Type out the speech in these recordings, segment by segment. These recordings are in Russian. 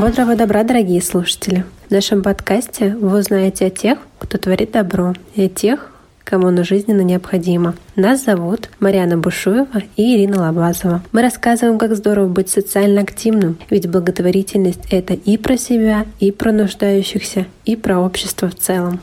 Бодрого добра, дорогие слушатели! В нашем подкасте вы узнаете о тех, кто творит добро, и о тех, кому оно жизненно необходимо. Нас зовут Марьяна Бушуева и Ирина Лобазова. Мы рассказываем, как здорово быть социально активным, ведь благотворительность — это и про себя, и про нуждающихся, и про общество в целом.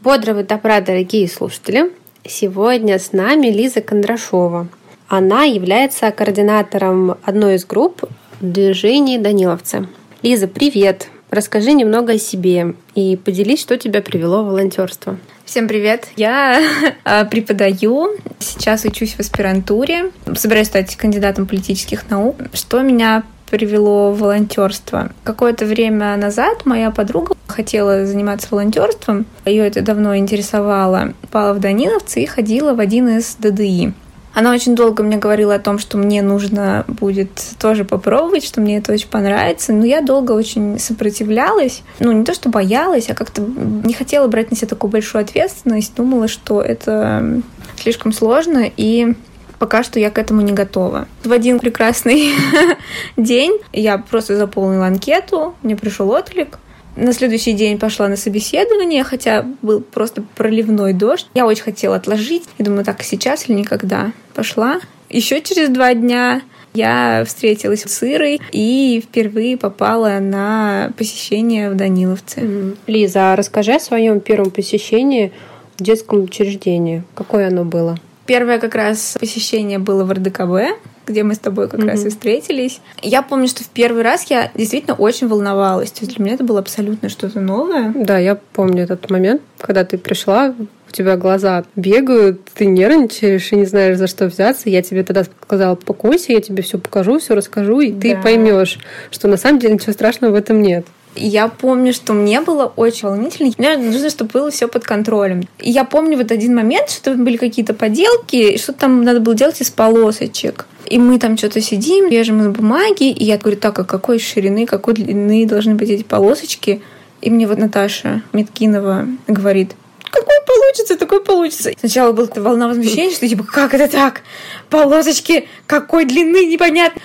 Бодрого добра, дорогие слушатели! Сегодня с нами Лиза Кондрашова. Она является координатором одной из групп движений Даниловцы. Лиза, привет! Расскажи немного о себе и поделись, что тебя привело в волонтерство. Всем привет! Я а, преподаю, сейчас учусь в аспирантуре, собираюсь стать кандидатом политических наук. Что меня привело в волонтерство. Какое-то время назад моя подруга хотела заниматься волонтерством, ее это давно интересовало, попала в Даниловцы и ходила в один из ДДИ. Она очень долго мне говорила о том, что мне нужно будет тоже попробовать, что мне это очень понравится. Но я долго очень сопротивлялась. Ну, не то, что боялась, а как-то не хотела брать на себя такую большую ответственность. Думала, что это слишком сложно, и пока что я к этому не готова. В один прекрасный день я просто заполнила анкету, мне пришел отклик, на следующий день пошла на собеседование, хотя был просто проливной дождь. Я очень хотела отложить. И думаю, так, сейчас или никогда. Пошла. Еще через два дня я встретилась с Ирой и впервые попала на посещение в Даниловце. Лиза, а расскажи о своем первом посещении в детском учреждении. Какое оно было? Первое как раз посещение было в РДКБ где мы с тобой как mm-hmm. раз и встретились. Я помню, что в первый раз я действительно очень волновалась. То есть для меня это было абсолютно что-то новое. Да, я помню этот момент, когда ты пришла, у тебя глаза бегают, ты нервничаешь и не знаешь, за что взяться. Я тебе тогда сказала, покойся, я тебе все покажу, все расскажу, и да. ты поймешь, что на самом деле ничего страшного в этом нет. Я помню, что мне было очень волнительно. Мне нужно, чтобы было все под контролем. И я помню вот один момент, что были какие-то поделки, что там надо было делать из полосочек. И мы там что-то сидим, режем из бумаги, и я говорю, так, а какой ширины, какой длины должны быть эти полосочки? И мне вот Наташа Миткинова говорит, какой получится, такой получится. Сначала была волна возмущения, что типа, как это так? Полосочки какой длины, непонятно.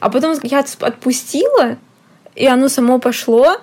А потом я отпустила, и оно само пошло.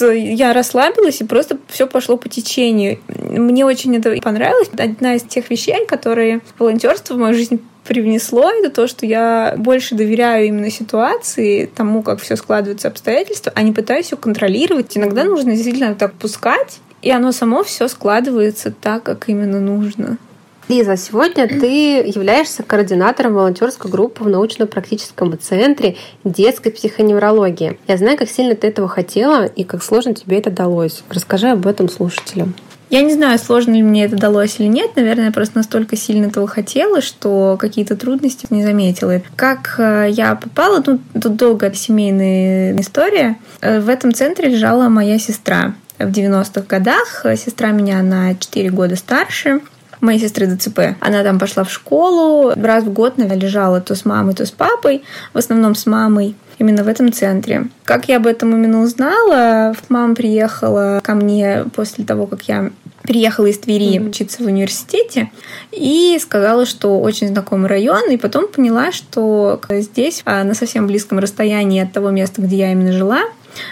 Я расслабилась, и просто все пошло по течению. Мне очень это понравилось. Одна из тех вещей, которые волонтерство в мою жизнь привнесло, это то, что я больше доверяю именно ситуации, тому, как все складываются обстоятельства, а не пытаюсь все контролировать. Иногда нужно действительно так пускать, и оно само все складывается так, как именно нужно. Лиза, сегодня ты являешься координатором волонтерской группы в научно-практическом центре детской психоневрологии. Я знаю, как сильно ты этого хотела и как сложно тебе это далось. Расскажи об этом слушателям. Я не знаю, сложно ли мне это далось или нет. Наверное, я просто настолько сильно этого хотела, что какие-то трудности не заметила. Как э, я попала, ну, тут долгая семейная история. Э, в этом центре лежала моя сестра. В 90-х годах сестра меня на 4 года старше моей сестры ДЦП. Она там пошла в школу, раз в год, наверное, лежала то с мамой, то с папой, в основном с мамой именно в этом центре. Как я об этом именно узнала, мама приехала ко мне после того, как я приехала из Твери mm-hmm. учиться в университете и сказала, что очень знакомый район, и потом поняла, что здесь, а, на совсем близком расстоянии от того места, где я именно жила,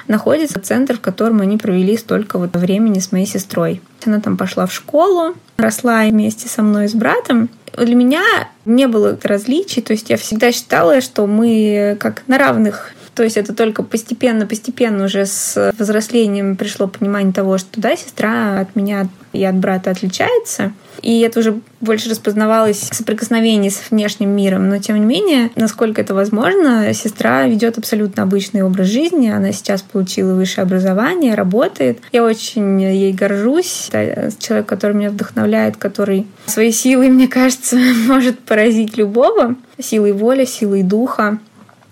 находится центр, в котором они провели столько вот времени с моей сестрой. Она там пошла в школу, росла вместе со мной с братом. Для меня не было различий, то есть я всегда считала, что мы как на равных то есть это только постепенно-постепенно уже с взрослением пришло понимание того, что да, сестра от меня и от брата отличается. И это уже больше распознавалось в соприкосновении с внешним миром. Но тем не менее, насколько это возможно, сестра ведет абсолютно обычный образ жизни. Она сейчас получила высшее образование, работает. Я очень ей горжусь. Это человек, который меня вдохновляет, который своей силой, мне кажется, может поразить любого. Силой воли, силой духа.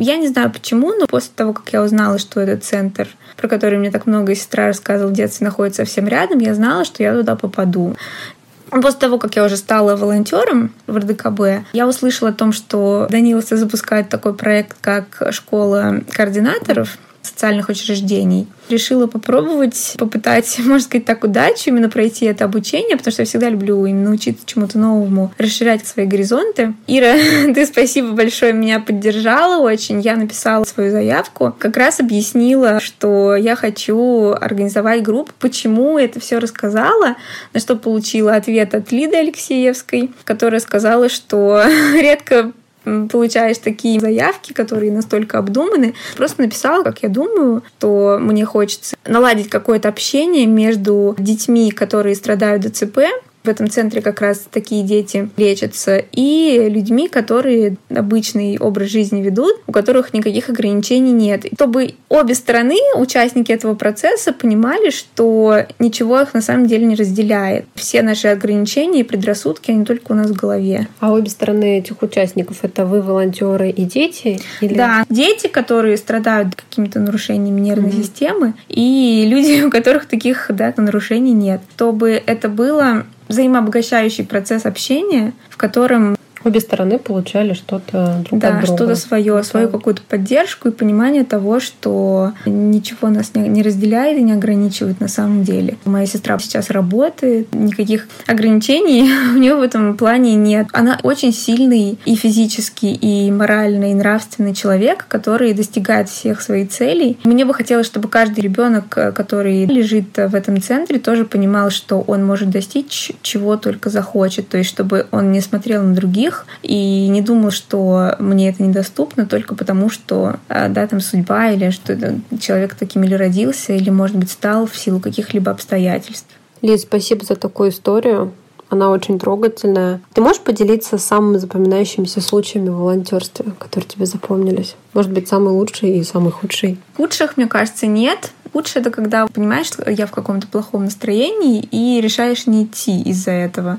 Я не знаю почему, но после того, как я узнала, что этот центр, про который мне так много сестра рассказывала в детстве, находится совсем рядом, я знала, что я туда попаду. После того, как я уже стала волонтером в РДКБ, я услышала о том, что Даниловцы запускают такой проект, как школа координаторов. Социальных учреждений. Решила попробовать, попытать, можно сказать так, удачу именно пройти это обучение, потому что я всегда люблю именно учиться чему-то новому, расширять свои горизонты. Ира, ты спасибо большое, меня поддержала очень. Я написала свою заявку, как раз объяснила, что я хочу организовать группу, почему это все рассказала, на что получила ответ от Лиды Алексеевской, которая сказала, что редко получаешь такие заявки, которые настолько обдуманы. Просто написала, как я думаю, что мне хочется наладить какое-то общение между детьми, которые страдают ДЦП, в этом центре как раз такие дети лечатся, и людьми, которые обычный образ жизни ведут, у которых никаких ограничений нет. Чтобы обе стороны, участники этого процесса, понимали, что ничего их на самом деле не разделяет. Все наши ограничения и предрассудки, они только у нас в голове. А обе стороны этих участников — это вы, волонтеры и дети? Или... Да, дети, которые страдают какими-то нарушениями нервной mm-hmm. системы, и люди, у которых таких да, нарушений нет. Чтобы это было взаимообогащающий процесс общения, в котором Обе стороны получали что-то друг да, от друга. что-то свое, да. свою какую-то поддержку и понимание того, что ничего нас не, не разделяет и не ограничивает на самом деле. Моя сестра сейчас работает, никаких ограничений у нее в этом плане нет. Она очень сильный и физически, и морально, и нравственный человек, который достигает всех своих целей. Мне бы хотелось, чтобы каждый ребенок, который лежит в этом центре, тоже понимал, что он может достичь чего только захочет. То есть, чтобы он не смотрел на других, других и не думал, что мне это недоступно только потому, что а, да, там судьба или что человек таким или родился, или, может быть, стал в силу каких-либо обстоятельств. Лиз, спасибо за такую историю. Она очень трогательная. Ты можешь поделиться самыми запоминающимися случаями в волонтерстве, которые тебе запомнились? Может быть, самый лучший и самый худший? Худших, мне кажется, нет. Лучше это когда понимаешь, я в каком-то плохом настроении и решаешь не идти из-за этого.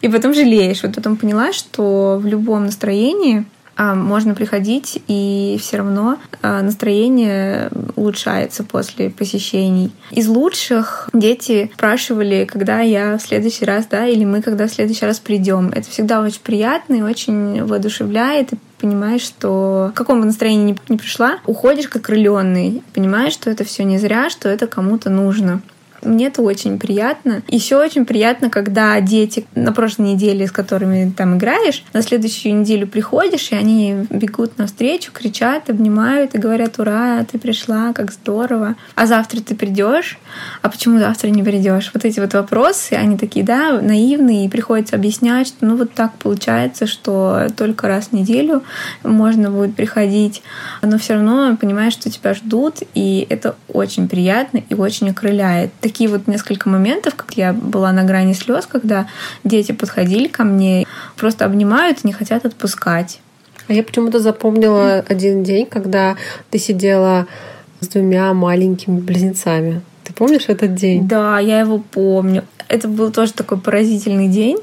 И потом жалеешь. Вот потом поняла, что в любом настроении а, можно приходить, и все равно а, настроение улучшается после посещений. Из лучших дети спрашивали, когда я в следующий раз, да, или мы когда в следующий раз придем. Это всегда очень приятно и очень воодушевляет, и понимаешь, что в каком бы настроении ни пришла, уходишь как крыленный, понимаешь, что это все не зря, что это кому-то нужно. Мне это очень приятно. Еще очень приятно, когда дети на прошлой неделе, с которыми там играешь, на следующую неделю приходишь, и они бегут навстречу, кричат, обнимают и говорят, ура, ты пришла, как здорово. А завтра ты придешь, а почему завтра не придешь? Вот эти вот вопросы, они такие, да, наивные, и приходится объяснять, что ну вот так получается, что только раз в неделю можно будет приходить, но все равно понимаешь, что тебя ждут, и это очень приятно и очень окрыляет такие вот несколько моментов, как я была на грани слез, когда дети подходили ко мне, просто обнимают и не хотят отпускать. А я почему-то запомнила один день, когда ты сидела с двумя маленькими близнецами. Ты помнишь этот день? Да, я его помню. Это был тоже такой поразительный день.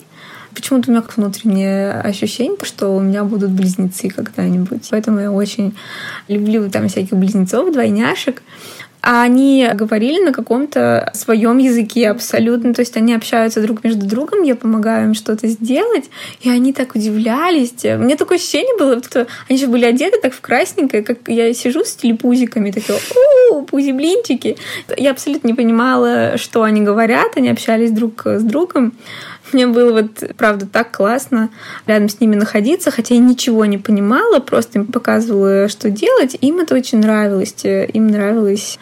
Почему-то у меня внутреннее ощущение, что у меня будут близнецы когда-нибудь. Поэтому я очень люблю там всяких близнецов, двойняшек а они говорили на каком-то своем языке абсолютно, то есть они общаются друг между другом, я помогаю им что-то сделать, и они так удивлялись. Мне такое ощущение было, что они же были одеты так в красненькое, как я сижу с телепузиками, такие, у пузи-блинчики. Я абсолютно не понимала, что они говорят, они общались друг с другом. Мне было вот, правда, так классно рядом с ними находиться, хотя я ничего не понимала, просто им показывала, что делать. Им это очень нравилось. Им нравилось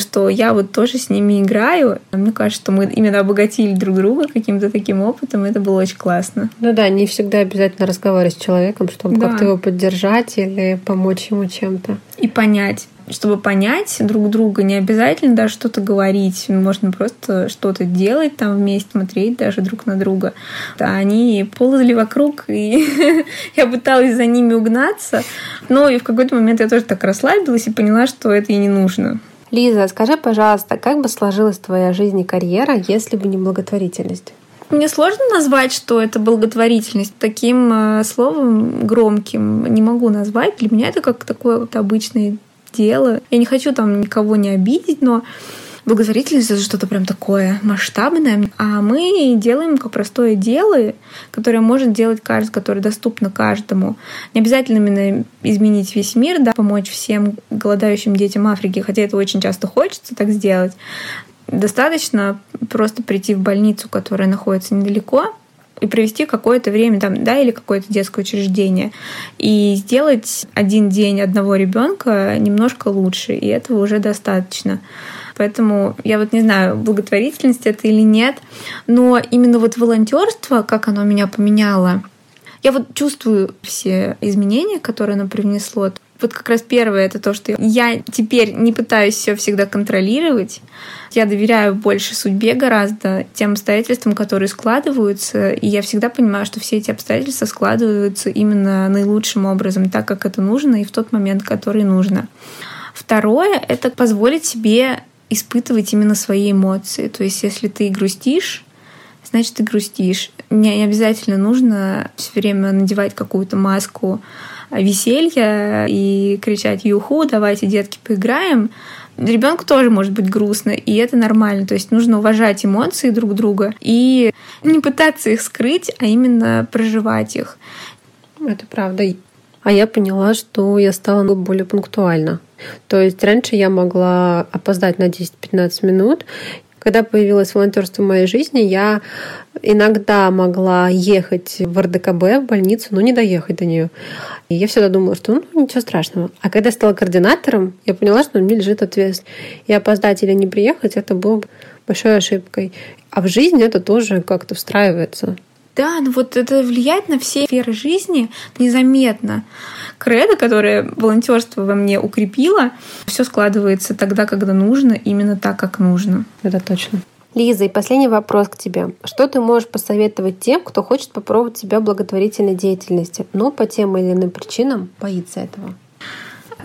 что я вот тоже с ними играю. Мне кажется, что мы именно обогатили друг друга каким-то таким опытом, это было очень классно. Ну да, не всегда обязательно разговаривать с человеком, чтобы да. как-то его поддержать или помочь ему чем-то. И понять чтобы понять друг друга, не обязательно даже что-то говорить, можно просто что-то делать там вместе, смотреть даже друг на друга. Да, они ползали вокруг, и я пыталась за ними угнаться, но и в какой-то момент я тоже так расслабилась и поняла, что это и не нужно. Лиза, скажи, пожалуйста, как бы сложилась твоя жизнь и карьера, если бы не благотворительность? Мне сложно назвать, что это благотворительность. Таким э, словом громким не могу назвать. Для меня это как такое вот обычное дело. Я не хочу там никого не обидеть, но благотворительность это что-то прям такое масштабное, а мы делаем как простое дело, которое может делать каждый, которое доступно каждому. Не обязательно именно изменить весь мир, да, помочь всем голодающим детям Африки, хотя это очень часто хочется так сделать. Достаточно просто прийти в больницу, которая находится недалеко, и провести какое-то время там, да, или какое-то детское учреждение, и сделать один день одного ребенка немножко лучше, и этого уже достаточно. Поэтому я вот не знаю, благотворительность это или нет, но именно вот волонтерство, как оно меня поменяло, я вот чувствую все изменения, которые оно привнесло. Вот как раз первое это то, что я теперь не пытаюсь все всегда контролировать. Я доверяю больше судьбе гораздо, тем обстоятельствам, которые складываются. И я всегда понимаю, что все эти обстоятельства складываются именно наилучшим образом, так как это нужно и в тот момент, который нужно. Второе — это позволить себе испытывать именно свои эмоции. То есть, если ты грустишь, значит, ты грустишь. Не обязательно нужно все время надевать какую-то маску веселья и кричать «Юху, давайте, детки, поиграем», ребенку тоже может быть грустно, и это нормально. То есть нужно уважать эмоции друг друга и не пытаться их скрыть, а именно проживать их. Это правда. А я поняла, что я стала более пунктуальна. То есть раньше я могла опоздать на 10-15 минут, когда появилось волонтерство в моей жизни, я иногда могла ехать в РДКБ, в больницу, но не доехать до нее. И я всегда думала, что ну, ничего страшного. А когда я стала координатором, я поняла, что мне лежит ответственность. И опоздать или не приехать, это было большой ошибкой. А в жизни это тоже как-то встраивается. Да, ну вот это влияет на все сферы жизни незаметно. Кредо, которое волонтерство во мне укрепило, все складывается тогда, когда нужно, именно так, как нужно. Это точно. Лиза, и последний вопрос к тебе. Что ты можешь посоветовать тем, кто хочет попробовать себя в благотворительной деятельности, но по тем или иным причинам боится этого?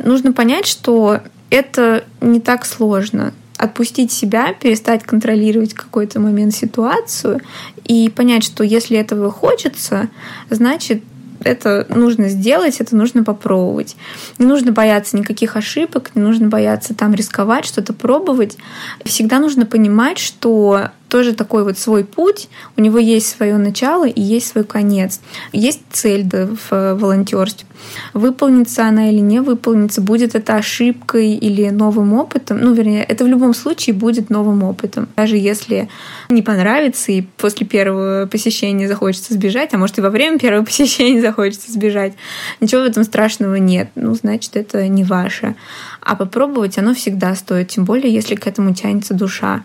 Нужно понять, что это не так сложно отпустить себя, перестать контролировать какой-то момент ситуацию и понять, что если этого хочется, значит это нужно сделать, это нужно попробовать. Не нужно бояться никаких ошибок, не нужно бояться там рисковать, что-то пробовать. Всегда нужно понимать, что тоже такой вот свой путь, у него есть свое начало и есть свой конец. Есть цель в волонтерстве. Выполнится она или не выполнится, будет это ошибкой или новым опытом. Ну, вернее, это в любом случае будет новым опытом. Даже если не понравится и после первого посещения захочется сбежать, а может и во время первого посещения захочется сбежать, ничего в этом страшного нет. Ну, значит, это не ваше. А попробовать оно всегда стоит, тем более, если к этому тянется душа.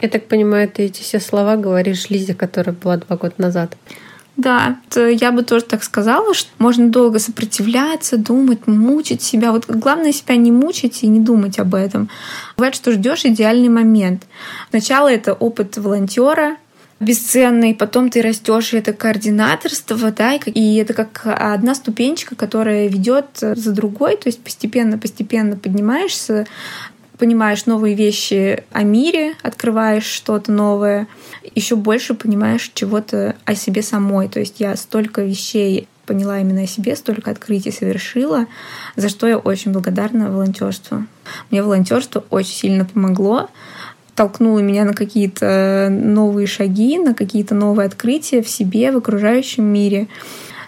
Я так понимаю, ты эти все слова говоришь Лизе, которая была два года назад. Да, я бы тоже так сказала, что можно долго сопротивляться, думать, мучить себя. Вот главное себя не мучить и не думать об этом. Бывает, что ждешь идеальный момент. Сначала это опыт волонтера, бесценный, потом ты растешь, и это координаторство, да, и это как одна ступенечка, которая ведет за другой, то есть постепенно-постепенно поднимаешься понимаешь новые вещи о мире, открываешь что-то новое, еще больше понимаешь чего-то о себе самой. То есть я столько вещей поняла именно о себе, столько открытий совершила, за что я очень благодарна волонтерству. Мне волонтерство очень сильно помогло, толкнуло меня на какие-то новые шаги, на какие-то новые открытия в себе, в окружающем мире.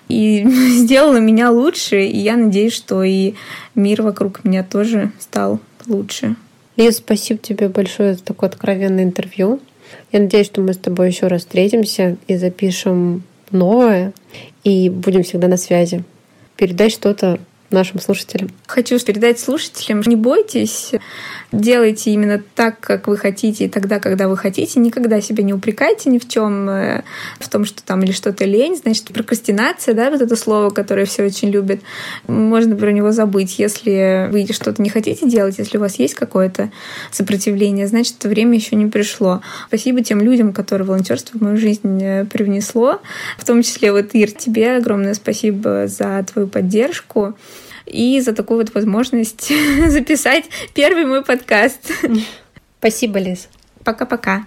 И сделала меня лучше, и я надеюсь, что и мир вокруг меня тоже стал лучше. Лиза, спасибо тебе большое за такое откровенное интервью. Я надеюсь, что мы с тобой еще раз встретимся и запишем новое, и будем всегда на связи. Передай что-то нашим слушателям? Хочу передать слушателям, не бойтесь, делайте именно так, как вы хотите, и тогда, когда вы хотите. Никогда себя не упрекайте ни в чем, э, в том, что там или что-то лень. Значит, прокрастинация, да, вот это слово, которое все очень любят, можно про него забыть. Если вы что-то не хотите делать, если у вас есть какое-то сопротивление, значит, время еще не пришло. Спасибо тем людям, которые волонтерство в мою жизнь э, привнесло, в том числе вот Ир, тебе огромное спасибо за твою поддержку и за такую вот возможность записать первый мой подкаст. Спасибо, Лиз. Пока-пока.